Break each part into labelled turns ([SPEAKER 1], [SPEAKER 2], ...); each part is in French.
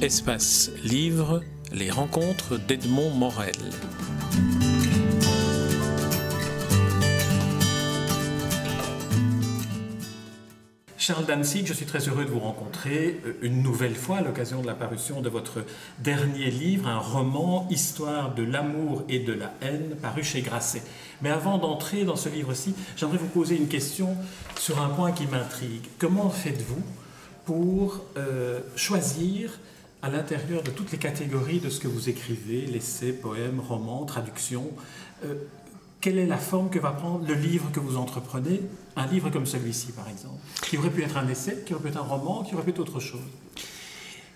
[SPEAKER 1] Espace Livre, les rencontres d'Edmond Morel. Charles Danzig, je suis très heureux de vous rencontrer euh, une nouvelle fois à l'occasion de la parution de votre dernier livre, un roman, Histoire de l'amour et de la haine, paru chez Grasset. Mais avant d'entrer dans ce livre-ci, j'aimerais vous poser une question sur un point qui m'intrigue. Comment faites-vous pour euh, choisir à l'intérieur de toutes les catégories de ce que vous écrivez, l'essai, poème, roman, traduction, euh, quelle est la forme que va prendre le livre que vous entreprenez? Un livre comme celui-ci, par exemple, qui aurait pu être un essai, qui aurait pu être un roman, qui aurait pu être autre chose?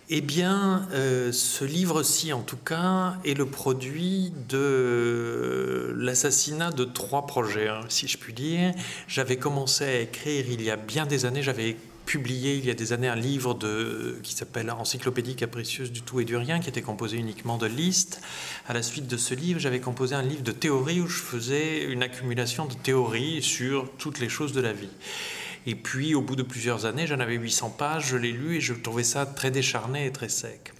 [SPEAKER 2] Eh bien, euh, ce livre-ci, en tout cas, est le produit de l'assassinat de trois projets, hein, si je puis dire. J'avais commencé à écrire il y a bien des années, j'avais publié il y a des années un livre de, qui s'appelle Encyclopédie capricieuse du tout et du rien, qui était composé uniquement de listes. À la suite de ce livre, j'avais composé un livre de théorie où je faisais une accumulation de théories sur toutes les choses de la vie. Et puis, au bout de plusieurs années, j'en avais 800 pages, je l'ai lu et je trouvais ça très décharné et très sec.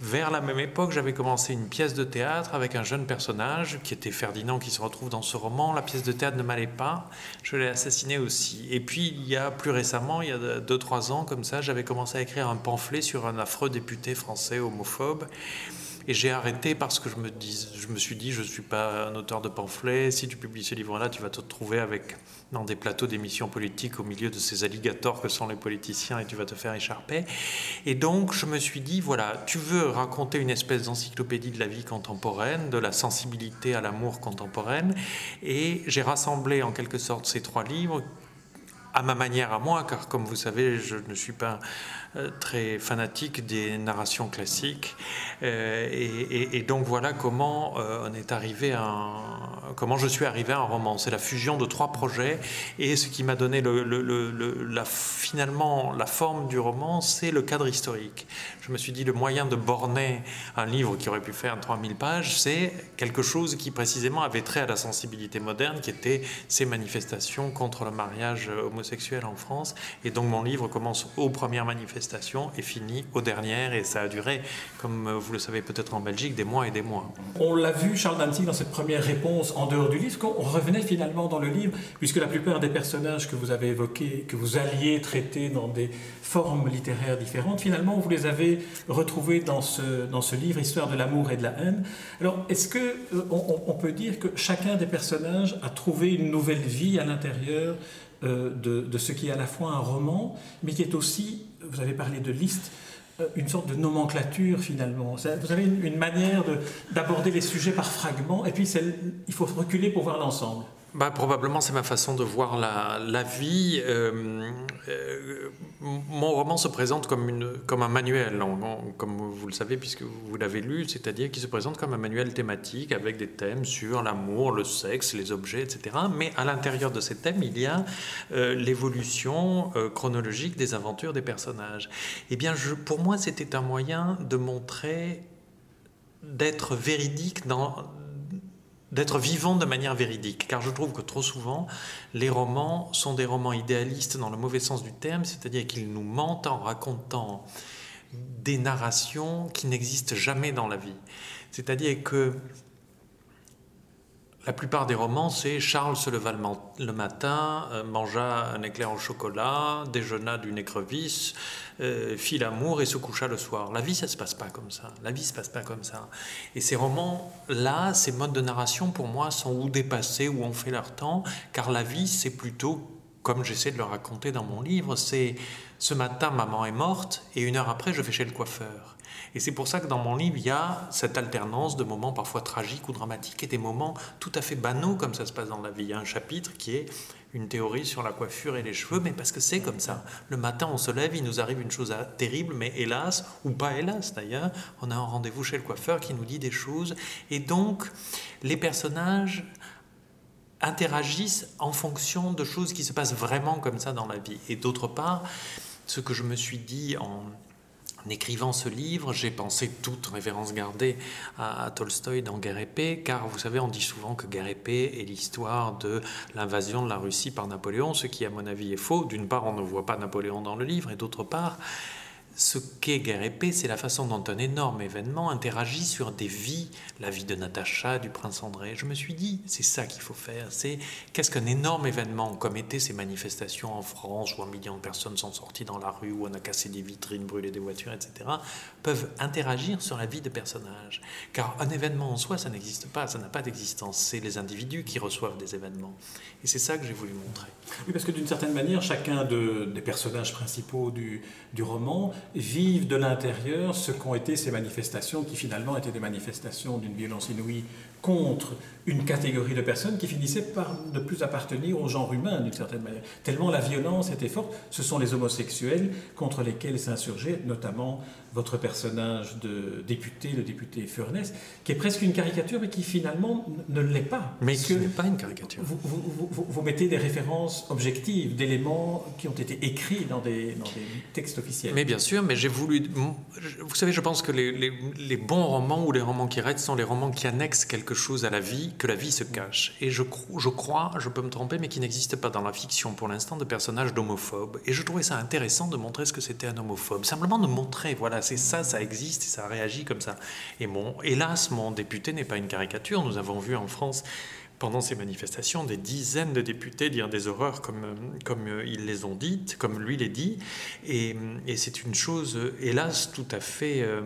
[SPEAKER 2] Vers la même époque, j'avais commencé une pièce de théâtre avec un jeune personnage qui était Ferdinand qui se retrouve dans ce roman. La pièce de théâtre ne m'allait pas, je l'ai assassiné aussi. Et puis, il y a plus récemment, il y a 2-3 ans, comme ça, j'avais commencé à écrire un pamphlet sur un affreux député français homophobe. Et j'ai arrêté parce que je me, dis, je me suis dit, je ne suis pas un auteur de pamphlet. Si tu publies ce livre-là, tu vas te retrouver avec, dans des plateaux d'émissions politiques au milieu de ces alligators que sont les politiciens et tu vas te faire écharper. Et donc, je me suis dit, voilà, tu veux raconter une espèce d'encyclopédie de la vie contemporaine, de la sensibilité à l'amour contemporaine. Et j'ai rassemblé en quelque sorte ces trois livres à ma manière à moi, car comme vous savez, je ne suis pas euh, très fanatique des narrations classiques. Euh, et, donc voilà comment euh, on est arrivé à comment je suis arrivé à un roman. C'est la fusion de trois projets et ce qui m'a donné la, finalement la forme du roman, c'est le cadre historique. Je me suis dit le moyen de borner un livre qui aurait pu faire 3000 pages, c'est quelque chose qui précisément avait trait à la sensibilité moderne, qui était ces manifestations contre le mariage homosexuel en France. Et donc mon livre commence aux premières manifestations est fini aux dernières et ça a duré, comme vous le savez peut-être en Belgique, des mois et des mois.
[SPEAKER 1] On l'a vu, Charles Danzig, dans cette première réponse en dehors du livre, qu'on revenait finalement dans le livre, puisque la plupart des personnages que vous avez évoqués, que vous alliez traiter dans des formes littéraires différentes, finalement vous les avez retrouvés dans ce, dans ce livre, Histoire de l'amour et de la haine. Alors, est-ce que euh, on peut dire que chacun des personnages a trouvé une nouvelle vie à l'intérieur euh, de, de, ce qui est à la fois un roman, mais qui est aussi, vous avez parlé de liste, euh, une sorte de nomenclature finalement. Vous avez une, manière d'aborder les sujets par fragments, et puis il faut reculer pour voir l'ensemble.
[SPEAKER 2] Bah, probablement, c'est ma façon de voir la, la vie. Euh, euh, mon roman se présente comme, une, comme un manuel, comme vous le savez, puisque vous l'avez lu, c'est-à-dire qu'il se présente comme un manuel thématique avec des thèmes sur l'amour, le sexe, les objets, etc. Mais à l'intérieur de ces thèmes, il y a euh, l'évolution chronologique des aventures des personnages. Eh bien, je, pour moi, c'était un moyen de montrer d'être véridique dans, d'être vivant de manière véridique, car je trouve que trop souvent, les romans sont des romans idéalistes dans le mauvais sens du terme, c'est-à-dire qu'ils nous mentent en racontant des narrations qui n'existent jamais dans la vie. C'est-à-dire que la plupart des romans, c'est Charles se leva le matin, euh, mangea un éclair au chocolat, déjeuna d'une écrevisse, euh, fit l'amour et se coucha le soir. La vie, ça se passe pas comme ça. La vie se passe pas comme ça. Et ces romans-là, ces modes de narration, pour moi, sont ou dépassés ou ont fait leur temps, car la vie, c'est plutôt, comme j'essaie de le raconter dans mon livre, c'est ce matin, maman est morte, et une heure après, je vais chez le coiffeur. Et c'est pour ça que dans mon livre, il y a cette alternance de moments parfois tragiques ou dramatiques et des moments tout à fait banaux comme ça se passe dans la vie. Il y a un chapitre qui est une théorie sur la coiffure et les cheveux, mais parce que c'est comme ça. Le matin, on se lève, il nous arrive une chose terrible, mais hélas, ou pas hélas d'ailleurs, on a un rendez-vous chez le coiffeur qui nous dit des choses. Et donc, les personnages interagissent en fonction de choses qui se passent vraiment comme ça dans la vie. Et d'autre part, ce que je me suis dit en, écrivant ce livre, j'ai pensé toute référence gardée à, Tolstoï dans Guerre épée, car vous savez, on dit souvent que Guerre épée est l'histoire de l'invasion de la Russie par Napoléon, ce qui, à mon avis, est faux. D'une part, on ne voit pas Napoléon dans le livre, et d'autre part, ce qu'est Guerre Paix, c'est la façon dont un énorme événement interagit sur des vies, la vie de Natacha, du prince André. Je me suis dit, c'est ça qu'il faut faire. C'est qu'est-ce qu'un énorme événement, comme étaient ces manifestations en France, où un million de personnes sont sorties dans la rue, où on a cassé des vitrines, brûlé des voitures, etc., peuvent interagir sur la vie de personnages. Car un événement en soi, ça n'existe pas, ça n'a pas d'existence. C'est les individus qui reçoivent des événements. Et c'est ça que j'ai voulu montrer.
[SPEAKER 1] Oui, parce que d'une certaine manière, chacun des personnages principaux du roman vivent de l'intérieur ce qu'ont été ces manifestations qui finalement étaient des manifestations d'une violence inouïe contre une catégorie de personnes qui finissaient par ne plus appartenir au genre humain d'une certaine manière. Tellement la violence était forte, ce sont les homosexuels contre lesquels s'insurgeait notamment votre personnage de député, le député Furness, qui est presque une caricature mais qui finalement ne l'est pas.
[SPEAKER 2] Mais ce n'est pas une caricature.
[SPEAKER 1] Vous, vous, vous, mettez des références objectives, d'éléments qui ont été écrits dans des, dans des, textes officiels.
[SPEAKER 2] Mais bien sûr, mais j'ai voulu... Vous savez, je pense que les, les, les bons romans ou les romans qui restent sont les romans qui annexent quelque chose à la vie, que la vie se cache. Et je, crois, je peux me tromper, mais qu'il n'existe pas dans la fiction pour l'instant de personnages d'homophobes. Et je trouvais ça intéressant de montrer ce que c'était un homophobe. Simplement de montrer, voilà, c'est ça, ça existe et ça réagit comme ça. Et bon, hélas, mon député n'est pas une caricature. Nous avons vu en France pendant ces manifestations des dizaines de députés dire des horreurs comme, comme ils les ont dites, comme lui les dit. Et, c'est une chose, hélas, tout à fait... Euh,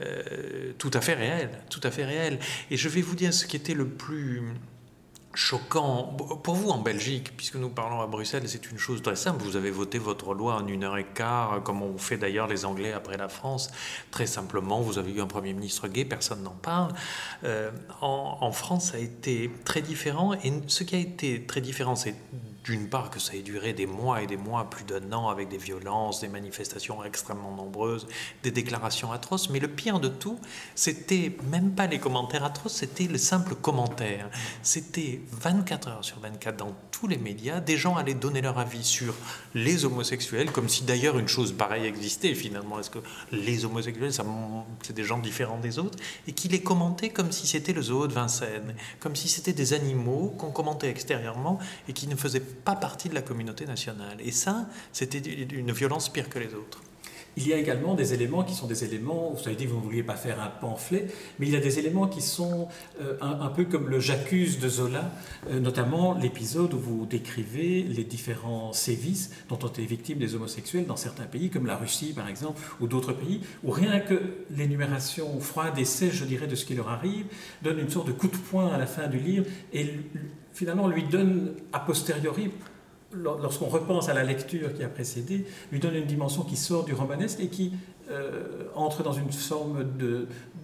[SPEAKER 2] euh, tout à fait réel, tout à fait réel. Et je vais vous dire ce qui était le plus choquant pour vous en Belgique, puisque nous parlons à Bruxelles, c'est une chose très simple. Vous avez voté votre loi en une heure et quart, comme on fait d'ailleurs les Anglais après la France. Très simplement, vous avez eu un Premier ministre gay, personne n'en parle. Euh, en, en, France, ça a été très différent. Et ce qui a été très différent, c'est d'une part que ça ait duré des mois et des mois, plus d'un an, avec des violences, des manifestations extrêmement nombreuses, des déclarations atroces, mais le pire de tout, c'était même pas les commentaires atroces, c'était le simple commentaire. C'était 24 heures sur 24 dans tous les médias, des gens allaient donner leur avis sur les homosexuels, comme si d'ailleurs une chose pareille existait finalement. Est-ce que les homosexuels, c'est des gens différents des autres? Et qui les commentaient comme si c'était le zoo de Vincennes, comme si c'était des animaux qu'on commentait extérieurement et qui ne faisaient pas partie de la communauté nationale. Et ça, c'était une violence pire que les autres.
[SPEAKER 1] Il y a également des éléments qui sont des éléments, vous avez dit que vous ne vouliez pas faire un pamphlet, mais il y a des éléments qui sont euh, un, peu comme le J'accuse de Zola, euh, notamment l'épisode où vous décrivez les différents sévices dont ont été victimes les homosexuels dans certains pays, comme la Russie par exemple, ou d'autres pays, où rien que l'énumération froide et sèche, je dirais, de ce qui leur arrive, donne une sorte de coup de poing à la fin du livre et finalement lui donne a posteriori lorsqu'on repense à la lecture qui a précédé, lui donne une dimension qui sort du romanesque et qui euh, entre dans une forme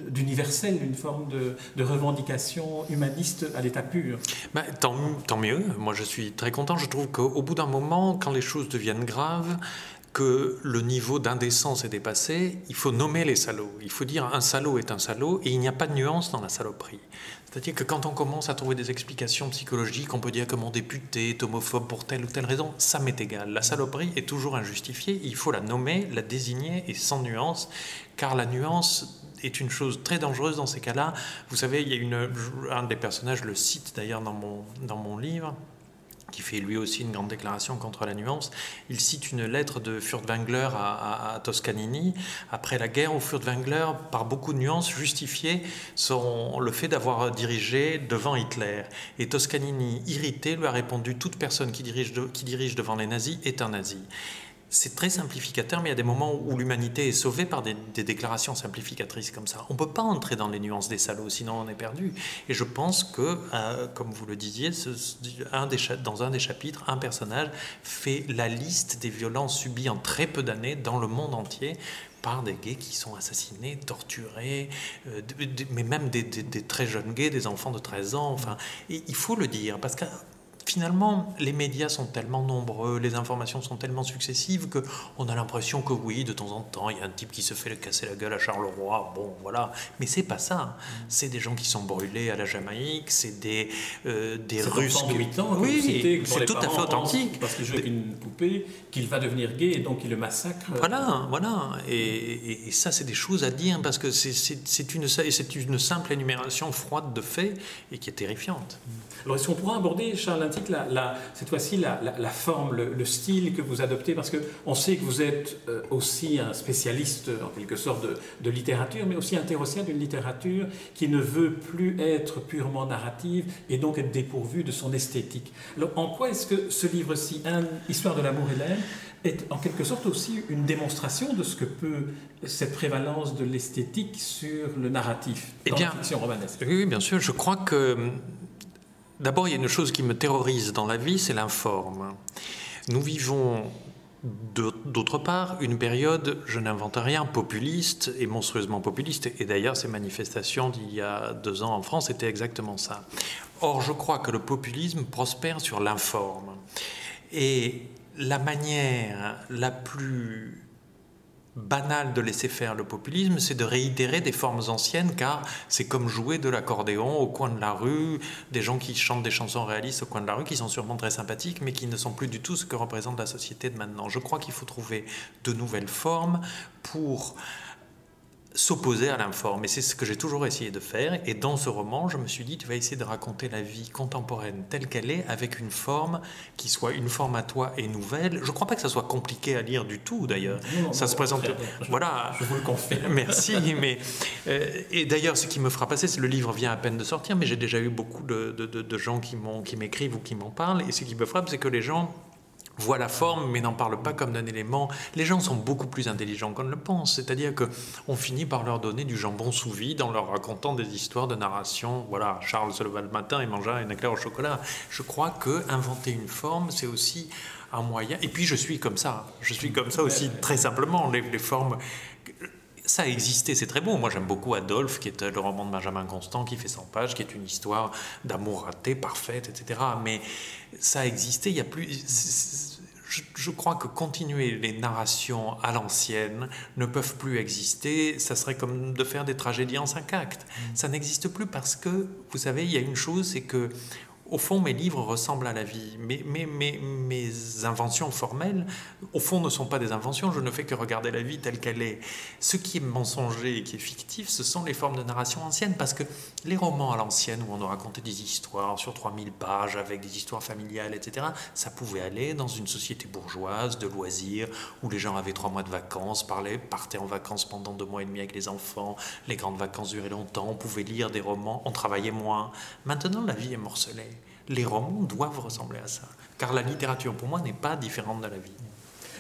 [SPEAKER 1] d'universel, une forme de, revendication humaniste à l'état pur.
[SPEAKER 2] Ben, tant, tant, mieux, moi je suis très content, je trouve qu'au bout d'un moment, quand les choses deviennent graves, que le niveau d'indécence est dépassé, il faut nommer les salauds. Il faut dire un salaud est un salaud et il n'y a pas de nuance dans la saloperie. C'est-à-dire que quand on commence à trouver des explications psychologiques, on peut dire que mon député est homophobe pour telle ou telle raison, ça m'est égal. La saloperie est toujours injustifiée, il faut la nommer, la désigner et sans nuance, car la nuance est une chose très dangereuse dans ces cas-là. Vous savez, il y a une, un des personnages le cite d'ailleurs dans mon, dans mon livre, qui fait lui aussi une grande déclaration contre la nuance. Il cite une lettre de Furtwängler à, Toscanini après la guerre où Furtwängler, par beaucoup de nuances, justifiait son, le fait d'avoir dirigé devant Hitler. Et Toscanini, irrité, lui a répondu Toute personne qui dirige, qui dirige devant les nazis est un nazi c'est très simplificateur, mais il y a des moments où l'humanité est sauvée par des, déclarations simplificatrices comme ça. On ne peut pas entrer dans les nuances des salauds, sinon on est perdu. Et je pense que, euh, comme vous le disiez, dans un des chapitres, un personnage fait la liste des violences subies en très peu d'années dans le monde entier par des gays qui sont assassinés, torturés, euh, mais même des, des, très jeunes gays, des enfants de 13 ans. Enfin, il faut le dire, parce que finalement, les médias sont tellement nombreux, les informations sont tellement successives que on a l'impression que oui, de temps en temps, il y a un type qui se fait casser la gueule à Charleroi. Bon, voilà. Mais c'est pas ça. C'est des gens qui sont brûlés à la Jamaïque, c'est des, euh, des Russes.
[SPEAKER 1] 8 ans,
[SPEAKER 2] oui, c'est tout à fait authentique.
[SPEAKER 1] Parce qu'il joue avec une poupée, qu'il va devenir gay et donc il le massacre.
[SPEAKER 2] Voilà, voilà. Et, et, ça, c'est des choses à dire parce que c'est une, une simple énumération froide de faits et qui est terrifiante.
[SPEAKER 1] Alors, est-ce qu'on pourra aborder, Charles la, cette fois-ci la, la, forme, le, style que vous adoptez, parce qu'on sait que vous êtes euh, aussi un spécialiste en quelque sorte de, de littérature, mais aussi un théoricien d'une littérature qui ne veut plus être purement narrative et donc être dépourvue de son esthétique. Alors en quoi est-ce que ce livre-ci, Histoire de l'amour et l'aime, est en quelque sorte aussi une démonstration de ce que peut cette prévalence de l'esthétique sur le narratif
[SPEAKER 2] eh dans bien, la fiction romanesque? Oui, bien sûr. Je crois que d'abord, il y a une chose qui me terrorise dans la vie, c'est l'informe. Nous vivons D'autre part, une période, je n'invente rien, populiste et monstrueusement populiste. Et d'ailleurs, ces manifestations d'il y a deux ans en France étaient exactement ça. Or, je crois que le populisme prospère sur l'informe. Et la manière la plus banale de laisser faire le populisme, c'est de réitérer des formes anciennes, car c'est comme jouer de l'accordéon au coin de la rue, des gens qui chantent des chansons réalistes au coin de la rue, qui sont sûrement très sympathiques, mais qui ne sont plus du tout ce que représente la société de maintenant. Je crois qu'il faut trouver de nouvelles formes pour s'opposer à l'informe. Et c'est ce que j'ai toujours essayé de faire. Et dans ce roman, je me suis dit, tu vas essayer de raconter la vie contemporaine telle qu'elle est, avec une forme qui soit une forme à toi et nouvelle. Je ne crois pas que ça soit compliqué à lire du tout, d'ailleurs. Ça se présente... voilà.
[SPEAKER 1] Je vous le confirme.
[SPEAKER 2] Merci. mais, euh, et d'ailleurs, ce qui me fera passer, c'est que le livre vient à peine de sortir, mais j'ai déjà eu beaucoup de, de, de, de gens qui m'écrivent ou qui m'en parlent. Et ce qui me frappe, c'est que les gens voit la forme mais n'en parle pas comme d'un élément. Les gens sont beaucoup plus intelligents qu'on ne le pense, c'est-à-dire que on finit par leur donner du jambon sous vide en leur racontant des histoires de narration. Voilà, Charles se leva le matin et mangea un éclair au chocolat. Je crois que inventer une forme, c'est aussi un moyen. Et puis je suis comme ça, je suis comme ça aussi très simplement. Les, les formes ça a existé, c'est très beau. Moi, j'aime beaucoup Adolphe, qui est le roman de Benjamin Constant, qui fait 100 pages, qui est une histoire d'amour raté, parfaite, etc. Mais ça a existé, il y a plus je, crois que continuer les narrations à l'ancienne ne peuvent plus exister. Ça serait comme de faire des tragédies en cinq actes. Mm. Ça n'existe plus parce que, vous savez, il y a une chose, c'est que au fond, mes livres ressemblent à la vie. Mes, mes, mes, mes, inventions formelles, au fond, ne sont pas des inventions. Je ne fais que regarder la vie telle qu'elle est. Ce qui est mensonger et qui est fictif, ce sont les formes de narration anciennes. Parce que les romans à l'ancienne, où on nous racontait des histoires sur 3000 pages, avec des histoires familiales, etc., ça pouvait aller dans une société bourgeoise, de loisirs, où les gens avaient trois mois de vacances, parlaient, partaient en vacances pendant deux mois et demi avec les enfants, les grandes vacances duraient longtemps, on pouvait lire des romans, on travaillait moins. Maintenant, la vie est morcelée les romans doivent ressembler à ça. Car la littérature, pour moi, n'est pas différente de la vie.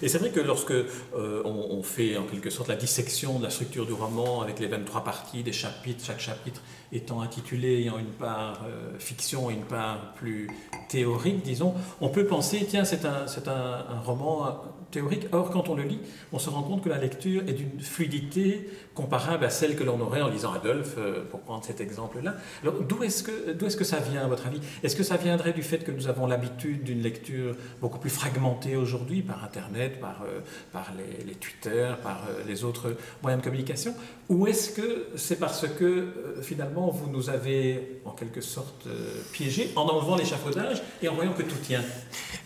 [SPEAKER 1] Et c'est vrai que lorsque euh, on, fait en quelque sorte la dissection de la structure du roman avec les 23 parties, des chapitres, chaque chapitre étant intitulé, ayant une part euh, fiction et une part plus théorique, disons, on peut penser, tiens, c'est un, un, un, roman théorique. Or, quand on le lit, on se rend compte que la lecture est d'une fluidité comparable à celle que l'on aurait en lisant Adolphe, euh, pour prendre cet exemple-là. Alors, d'où est-ce que, d'où est-ce que ça vient, à votre avis? Est-ce que ça viendrait du fait que nous avons l'habitude d'une lecture beaucoup plus fragmentée aujourd'hui par Internet, par, euh, par les, les, Twitter, par les autres moyens de communication? Ou est-ce que c'est parce que, finalement, vous nous avez, en quelque sorte, piégés en enlevant l'échafaudage et en voyant que tout tient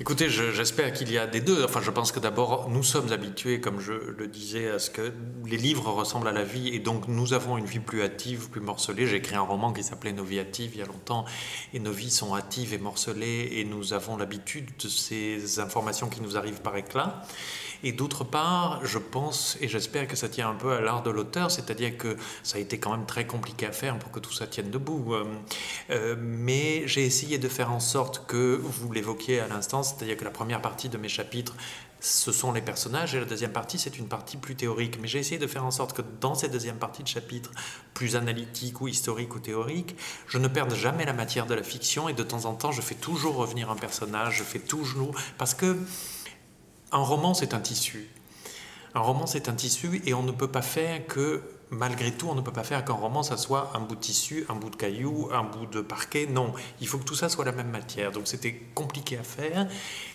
[SPEAKER 2] Écoutez, j'espère qu'il y a des deux. Enfin, je pense que d'abord, nous sommes habitués, comme je le disais, à ce que les livres ressemblent à la vie et donc nous avons une vie plus hâtive, plus morcelée. J'ai écrit un roman qui s'appelait Nos vies hâtives il y a longtemps et nos vies sont hâtives et morcelées et nous avons l'habitude de ces informations qui nous arrivent par éclat. Et d'autre part, je pense et j'espère que ça tient un peu à l'art de l'auteur, c'est-à-dire que ça a été quand même très compliqué à faire pour que tout ça tienne debout. Euh, euh, mais j'ai essayé de faire en sorte que, vous l'évoquiez à l'instant, c'est-à-dire que la première partie de mes chapitres ce sont les personnages et la deuxième partie c'est une partie plus théorique. Mais j'ai essayé de faire en sorte que dans cette deuxième partie de chapitre, plus analytique ou historique ou théorique, je ne perde jamais la matière de la fiction et de temps en temps je fais toujours revenir un personnage, je fais toujours parce que un roman c'est un tissu. Un roman c'est un tissu et on ne peut pas faire que malgré tout, on ne peut pas faire qu'un roman, ça soit un bout de tissu, un bout de caillou, un bout de parquet. Non, il faut que tout ça soit la même matière. Donc c'était compliqué à faire.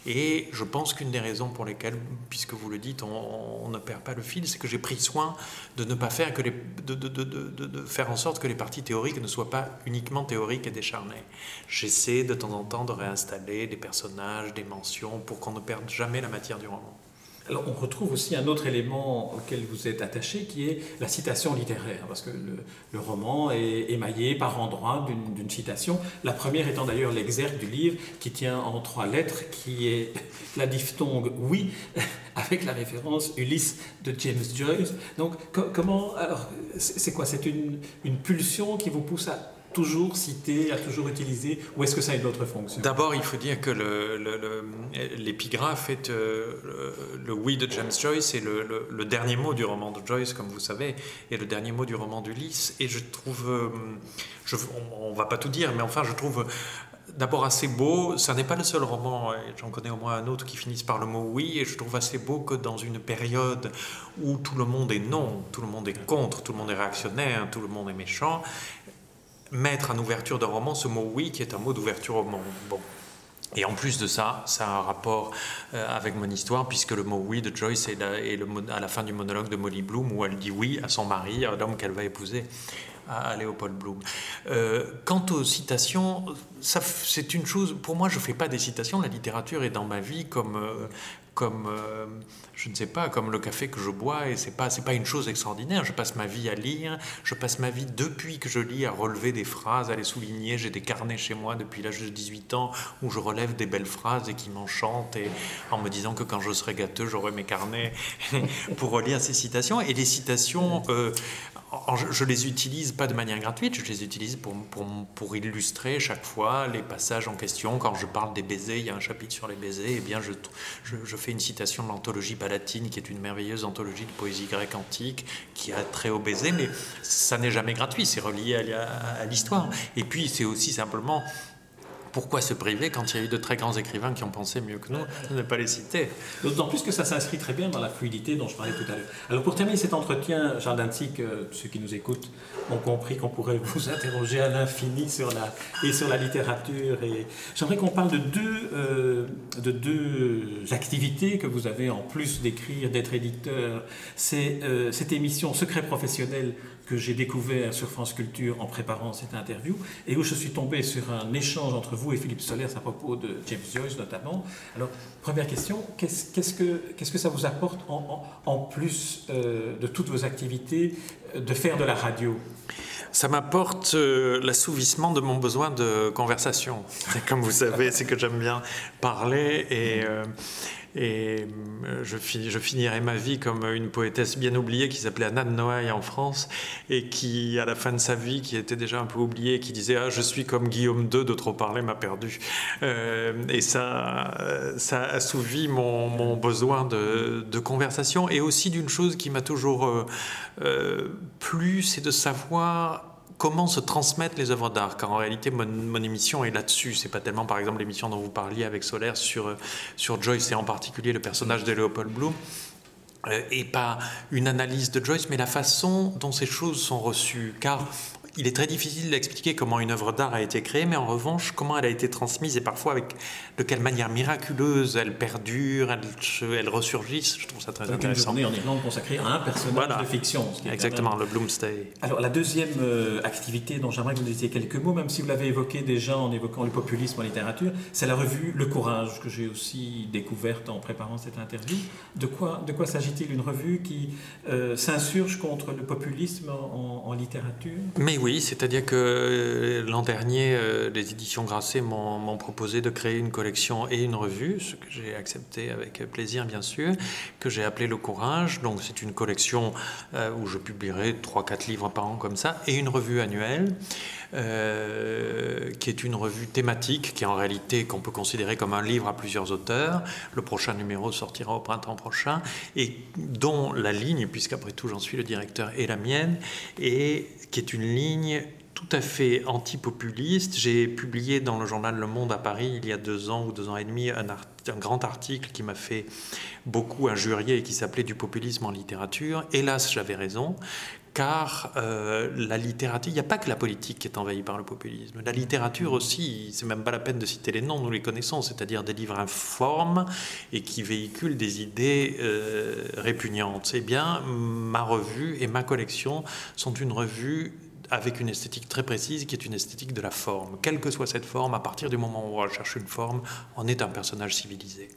[SPEAKER 2] Et je pense qu'une des raisons pour lesquelles, puisque vous le dites, on, ne perd pas le fil, c'est que j'ai pris soin de ne pas faire que de, faire en sorte que les parties théoriques ne soient pas uniquement théoriques et décharnées. J'essaie de temps en temps de réinstaller des personnages, des mentions, pour qu'on ne perde jamais la matière du roman.
[SPEAKER 1] On retrouve aussi un autre élément auquel vous êtes attaché qui est la citation littéraire, parce que le, roman est émaillé par endroits d'une citation, la première étant d'ailleurs l'exergue du livre qui tient en trois lettres, qui est la diphtongue oui, avec la référence Ulysse de James Joyce. Donc comment, alors c'est quoi? C'est une, une pulsion qui vous pousse à toujours cité, à toujours utilisé, ou est-ce que ça a une autre fonction?
[SPEAKER 2] D'abord, il faut dire que l'épigraphe est euh, le, oui de James Joyce et le, dernier mot du roman de Joyce, comme vous savez, et le dernier mot du roman d'Ulysse. Et je trouve, euh, on, ne va pas tout dire, mais enfin, je trouve d'abord assez beau. Ça n'est pas le seul roman, j'en connais au moins un autre qui finisse par le mot oui, et je trouve assez beau que dans une période où tout le monde est non, tout le monde est contre, tout le monde est réactionnaire, tout le monde est méchant, mettre en ouverture d'un roman ce mot oui qui est un mot d'ouverture au monde. Bon. Et en plus de ça, ça a un rapport euh, avec mon histoire, puisque le mot oui de Joyce est, le, à la fin du monologue de Molly Bloom, où elle dit oui à son mari, à l'homme qu'elle va épouser, à, Léopold Bloom. Euh, quant aux citations, c'est une chose, pour moi, je ne fais pas des citations, la littérature est dans ma vie comme, euh, comme, euh, je ne sais pas, comme le café que je bois, et c'est pas, c'est pas une chose extraordinaire. Je passe ma vie à lire, je passe ma vie depuis que je lis à relever des phrases, à les souligner. J'ai des carnets chez moi depuis l'âge de 18 ans où je relève des belles phrases et qui m'enchantent, et en me disant que quand je serai gâteux, j'aurai mes carnets pour relire ces citations. Et les citations, euh, je, les utilise pas de manière gratuite, je les utilise pour, pour, pour, illustrer chaque fois les passages en question. Quand je parle des baisers, il y a un chapitre sur les baisers, et eh bien je, je, je fais une citation de l'anthologie palatine, qui est une merveilleuse anthologie de poésie grecque antique, qui a trait au baiser, mais ça n'est jamais gratuit, c'est relié à l'histoire. Et puis c'est aussi simplement pourquoi se priver quand il y a eu de très grands écrivains qui ont pensé mieux que nous de ne pas les citer?
[SPEAKER 1] D'autant plus que ça s'inscrit très bien dans la fluidité dont je parlais tout à l'heure. Alors pour terminer cet entretien, Charles Dantzig, ceux qui nous écoutent ont compris qu'on pourrait vous interroger à l'infini sur la, et sur la littérature. Et j'aimerais qu'on parle de deux, euh, de deux activités que vous avez en plus d'écrire, d'être éditeur. C'est euh, cette émission Secret professionnel que j'ai découvert sur France Culture en préparant cette interview et où je suis tombé sur un échange entre vous et Philippe Solers à propos de James Joyce notamment. Alors, première question, qu'est-ce que, qu'est-ce que ça vous apporte en, en, plus euh, de toutes vos activités euh, de faire de la radio?
[SPEAKER 2] Ça m'apporte euh, l'assouvissement de mon besoin de conversation. Comme vous savez, c'est que j'aime bien parler et, et euh, je, finirai ma vie comme une poétesse bien oubliée qui s'appelait Anna de Noailles en France et qui, à la fin de sa vie, qui était déjà un peu oubliée, qui disait ah, Je suis comme Guillaume II, de trop parler m'a perdu. Euh, et ça, euh, ça assouvit mon, besoin de, conversation et aussi d'une chose qui m'a toujours plu c'est de savoir comment se transmettent les œuvres d'art, car en réalité, mon, émission est là-dessus. C'est pas tellement, par exemple, l'émission dont vous parliez avec Solaire sur, sur Joyce et en particulier le personnage de Léopold Bloom euh, et pas une analyse de Joyce, mais la façon dont ces choses sont reçues. Car il est très difficile d'expliquer comment une œuvre d'art a été créée, mais en revanche, comment elle a été transmise et parfois avec de quelle manière miraculeuse elle perdure, elle, elle ressurgisse. Je trouve ça très intéressant.
[SPEAKER 1] Une journée en Irlande consacrée à un personnage de fiction.
[SPEAKER 2] Exactement, le Bloomsday.
[SPEAKER 1] Alors, la deuxième euh, activité dont j'aimerais que vous disiez quelques mots, même si vous l'avez évoqué déjà en évoquant le populisme en littérature, c'est la revue Le Courage, que j'ai aussi découverte en préparant cette interview. De quoi, de quoi s'agit-il? Une revue qui euh, s'insurge contre le populisme en, en littérature?
[SPEAKER 2] Mais oui, oui, c'est-à-dire que euh, l'an dernier, euh, les éditions Grasset m'ont proposé de créer une collection et une revue, ce que j'ai accepté avec plaisir bien sûr, que j'ai appelé Le Courage. Donc c'est une collection euh, où je publierai 3-4 livres par an comme ça, et une revue annuelle. Qui est une revue thématique, qui en réalité qu'on peut considérer comme un livre à plusieurs auteurs. Le prochain numéro sortira au printemps prochain, et dont la ligne, puisqu'après tout j'en suis le directeur, est la mienne, et qui est une ligne tout à fait anti-populiste. J'ai publié dans le journal Le Monde à Paris il y a deux ans ou deux ans et demi un, un grand article qui m'a fait beaucoup injurier et qui s'appelait Du populisme en littérature. Hélas, j'avais raison, car euh, la littérature, il n'y a pas que la politique qui est envahie par le populisme. La littérature aussi, c'est même pas la peine de citer les noms, nous les connaissons, c'est-à-dire des livres informes et qui véhiculent des idées euh, répugnantes. Eh bien, ma revue et ma collection sont une revue avec une esthétique très précise qui est une esthétique de la forme. Quelle que soit cette forme, à partir du moment où on cherche une forme, on est un personnage civilisé.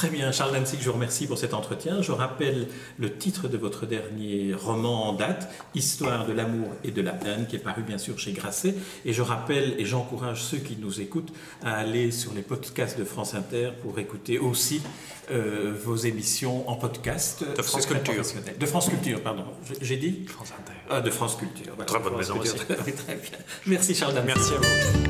[SPEAKER 1] Très bien, Charles Danzig, je vous remercie pour cet entretien. Je rappelle le titre de votre dernier roman en date, Histoire de l'amour et de la haine, qui est paru bien sûr chez Grasset. Et je rappelle et j'encourage ceux qui nous écoutent à aller sur les podcasts de France Inter pour écouter aussi euh, vos émissions en podcast.
[SPEAKER 2] De France Culture.
[SPEAKER 1] De France Culture, pardon. J'ai dit
[SPEAKER 2] France Inter.
[SPEAKER 1] Ah, de France Culture.
[SPEAKER 2] Très bonne maison aussi.
[SPEAKER 1] Oui, très bien. Merci Charles Danzig.
[SPEAKER 2] Merci à vous.